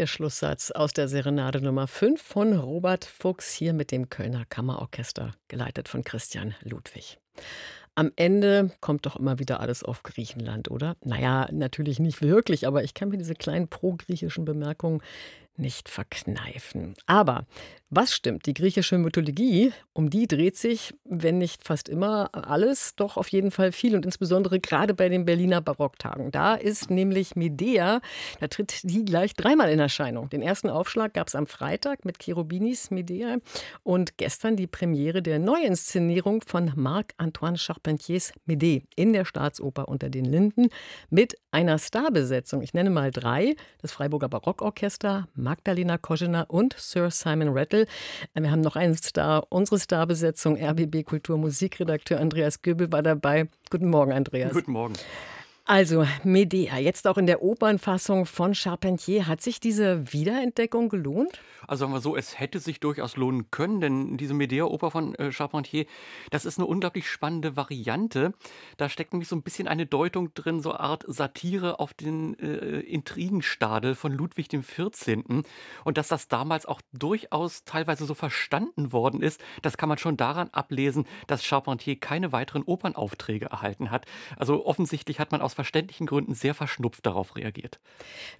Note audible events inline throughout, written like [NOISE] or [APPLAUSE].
Der Schlusssatz aus der Serenade Nummer 5 von Robert Fuchs hier mit dem Kölner Kammerorchester, geleitet von Christian Ludwig. Am Ende kommt doch immer wieder alles auf Griechenland, oder? Naja, natürlich nicht wirklich, aber ich kann mir diese kleinen pro-griechischen Bemerkungen nicht verkneifen. Aber was stimmt? Die griechische Mythologie, um die dreht sich, wenn nicht fast immer alles, doch auf jeden Fall viel und insbesondere gerade bei den Berliner Barocktagen. Da ist nämlich Medea, da tritt die gleich dreimal in Erscheinung. Den ersten Aufschlag gab es am Freitag mit Cherubinis Medea und gestern die Premiere der Neuinszenierung von Marc-Antoine Charpentiers Medea in der Staatsoper unter den Linden mit einer Starbesetzung. Ich nenne mal drei: das Freiburger Barockorchester, Magdalena Koschena und Sir Simon Rattle. Wir haben noch einen Star, unsere Starbesetzung, RBB Kulturmusikredakteur Andreas Göbel war dabei. Guten Morgen, Andreas. Guten Morgen. Also Medea, jetzt auch in der Opernfassung von Charpentier. Hat sich diese Wiederentdeckung gelohnt? Also sagen wir so, es hätte sich durchaus lohnen können, denn diese Medea-Oper von äh, Charpentier, das ist eine unglaublich spannende Variante. Da steckt nämlich so ein bisschen eine Deutung drin, so eine Art Satire auf den äh, Intrigenstadel von Ludwig XIV. Und dass das damals auch durchaus teilweise so verstanden worden ist, das kann man schon daran ablesen, dass Charpentier keine weiteren Opernaufträge erhalten hat. Also offensichtlich hat man aus verständlichen Gründen sehr verschnupft darauf reagiert.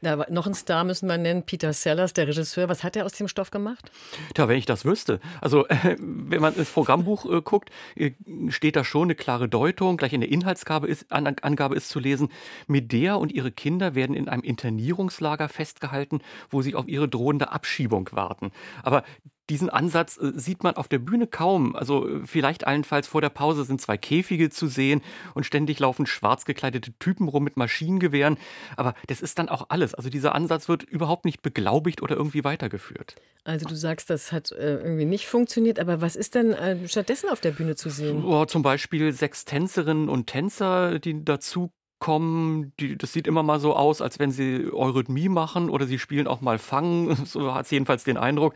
Da, noch ein Star müssen wir nennen, Peter Sellers, der Regisseur. Was hat er aus dem Stoff gemacht? Tja, wenn ich das wüsste. Also, äh, [LAUGHS] wenn man ins Programmbuch äh, guckt, äh, steht da schon eine klare Deutung. Gleich in der Inhaltsangabe ist, an, Angabe ist zu lesen, Medea und ihre Kinder werden in einem Internierungslager festgehalten, wo sie auf ihre drohende Abschiebung warten. Aber diesen Ansatz äh, sieht man auf der Bühne kaum. Also äh, vielleicht allenfalls vor der Pause sind zwei Käfige zu sehen und ständig laufen schwarz gekleidete Typen rum mit Maschinengewehren. Aber das ist dann auch alles. Also dieser Ansatz wird überhaupt nicht beglaubigt oder irgendwie weitergeführt. Also du sagst, das hat äh, irgendwie nicht funktioniert. Aber was ist denn äh, stattdessen auf der Bühne zu sehen? Oh, zum Beispiel sechs Tänzerinnen und Tänzer, die dazu kommen, die, das sieht immer mal so aus, als wenn sie Eurythmie machen oder sie spielen auch mal Fangen, [LAUGHS] so hat es jedenfalls den Eindruck.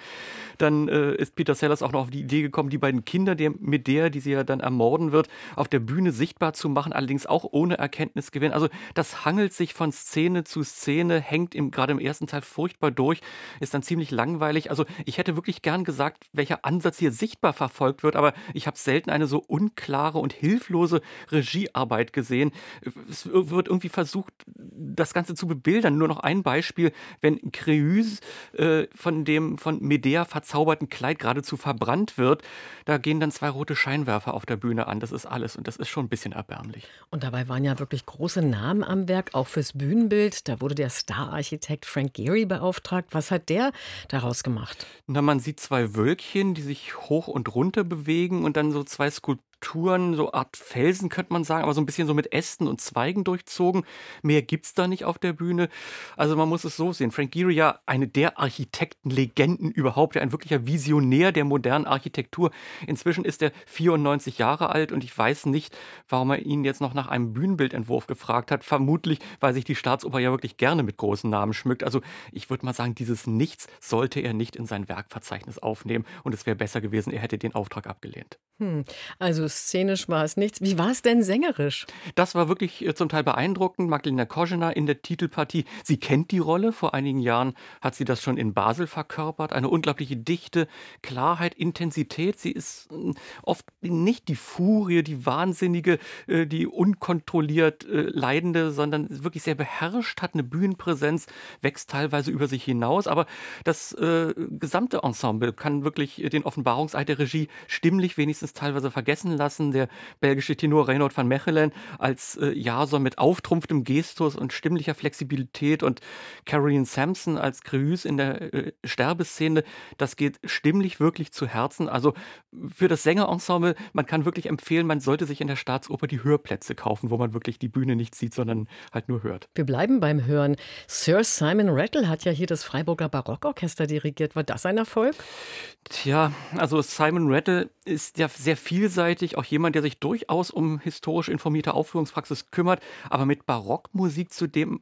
Dann äh, ist Peter Sellers auch noch auf die Idee gekommen, die beiden Kinder, der, mit der, die sie ja dann ermorden wird, auf der Bühne sichtbar zu machen, allerdings auch ohne Erkenntnisgewinn. Also das hangelt sich von Szene zu Szene, hängt im, gerade im ersten Teil furchtbar durch, ist dann ziemlich langweilig. Also ich hätte wirklich gern gesagt, welcher Ansatz hier sichtbar verfolgt wird, aber ich habe selten eine so unklare und hilflose Regiearbeit gesehen. Es wird irgendwie versucht, das Ganze zu bebildern. Nur noch ein Beispiel, wenn Creuse äh, von dem von Medea verzauberten Kleid geradezu verbrannt wird, da gehen dann zwei rote Scheinwerfer auf der Bühne an. Das ist alles und das ist schon ein bisschen erbärmlich. Und dabei waren ja wirklich große Namen am Werk, auch fürs Bühnenbild. Da wurde der Star-Architekt Frank Gehry beauftragt. Was hat der daraus gemacht? Na, man sieht zwei Wölkchen, die sich hoch und runter bewegen und dann so zwei Skulpturen Strukturen, so Art Felsen könnte man sagen, aber so ein bisschen so mit Ästen und Zweigen durchzogen. Mehr gibt es da nicht auf der Bühne. Also man muss es so sehen. Frank Gehry ja eine der Architektenlegenden überhaupt, ja ein wirklicher Visionär der modernen Architektur. Inzwischen ist er 94 Jahre alt und ich weiß nicht, warum er ihn jetzt noch nach einem Bühnenbildentwurf gefragt hat. Vermutlich, weil sich die Staatsoper ja wirklich gerne mit großen Namen schmückt. Also ich würde mal sagen, dieses Nichts sollte er nicht in sein Werkverzeichnis aufnehmen und es wäre besser gewesen, er hätte den Auftrag abgelehnt. Hm. Also szenisch war es nichts. Wie war es denn sängerisch? Das war wirklich äh, zum Teil beeindruckend. Magdalena Koschena in der Titelpartie. Sie kennt die Rolle. Vor einigen Jahren hat sie das schon in Basel verkörpert. Eine unglaubliche Dichte, Klarheit, Intensität. Sie ist äh, oft nicht die Furie, die Wahnsinnige, äh, die unkontrolliert Leidende, sondern wirklich sehr beherrscht, hat eine Bühnenpräsenz, wächst teilweise über sich hinaus. Aber das gesamte Ensemble kann wirklich den Offenbarungseid der Regie stimmlich wenigstens teilweise vergessen lassen. Der belgische Tenor Reinhold van Mechelen als äh, Jason mit auftrumpftem Gestus und stimmlicher Flexibilität und Caroline Sampson als Creuse in der äh, Sterbeszene. Das geht stimmlich wirklich zu Herzen. Also für das Sängerensemble, man kann wirklich empfehlen, man sollte sich in der Staatsoper die Hörplätze kaufen, wo man wirklich die Bühne nicht sieht, sondern halt nur hört. Wir bleiben beim Hören. Sir Simon Rattle hat ja hier das Freiburger Barockorchester dirigiert. War das ein Erfolg? Tja, also Simon Rattle ist ja sehr vielseitig, auch jemand, der sich durchaus um historisch informierte Aufführungspraxis kümmert, aber mit Barockmusik zudem,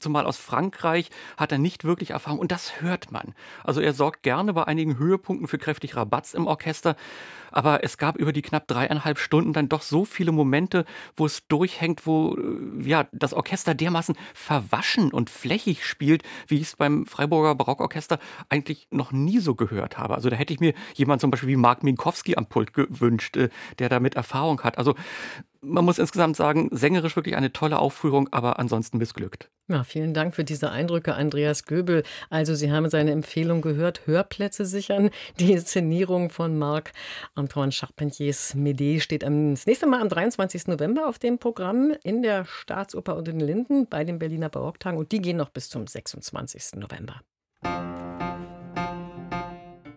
zumal aus Frankreich, hat er nicht wirklich Erfahrung und das hört man. Also er sorgt gerne bei einigen Höhepunkten für kräftig Rabatz im Orchester, aber es gab über die knapp dreieinhalb Stunden dann doch so viele Momente, wo es durchhängt, wo äh, ja, das Orchester dermaßen verwaschen und flächig spielt, wie ich es beim Freiburger Barockorchester eigentlich noch nie so gehört habe. Also da hätte ich mir jemand zum Beispiel wie Mark Minkowski am Pult gewünscht, äh, der damit Erfahrung hat. Also man muss insgesamt sagen, sängerisch wirklich eine tolle Aufführung, aber ansonsten missglückt. Ja, vielen Dank für diese Eindrücke, Andreas Göbel. Also, Sie haben seine Empfehlung gehört: Hörplätze sichern. Die Inszenierung von Marc-Antoine Charpentiers Médée steht das nächste Mal am 23. November auf dem Programm in der Staatsoper und in Linden bei den Berliner Barocktagen. Und die gehen noch bis zum 26. November.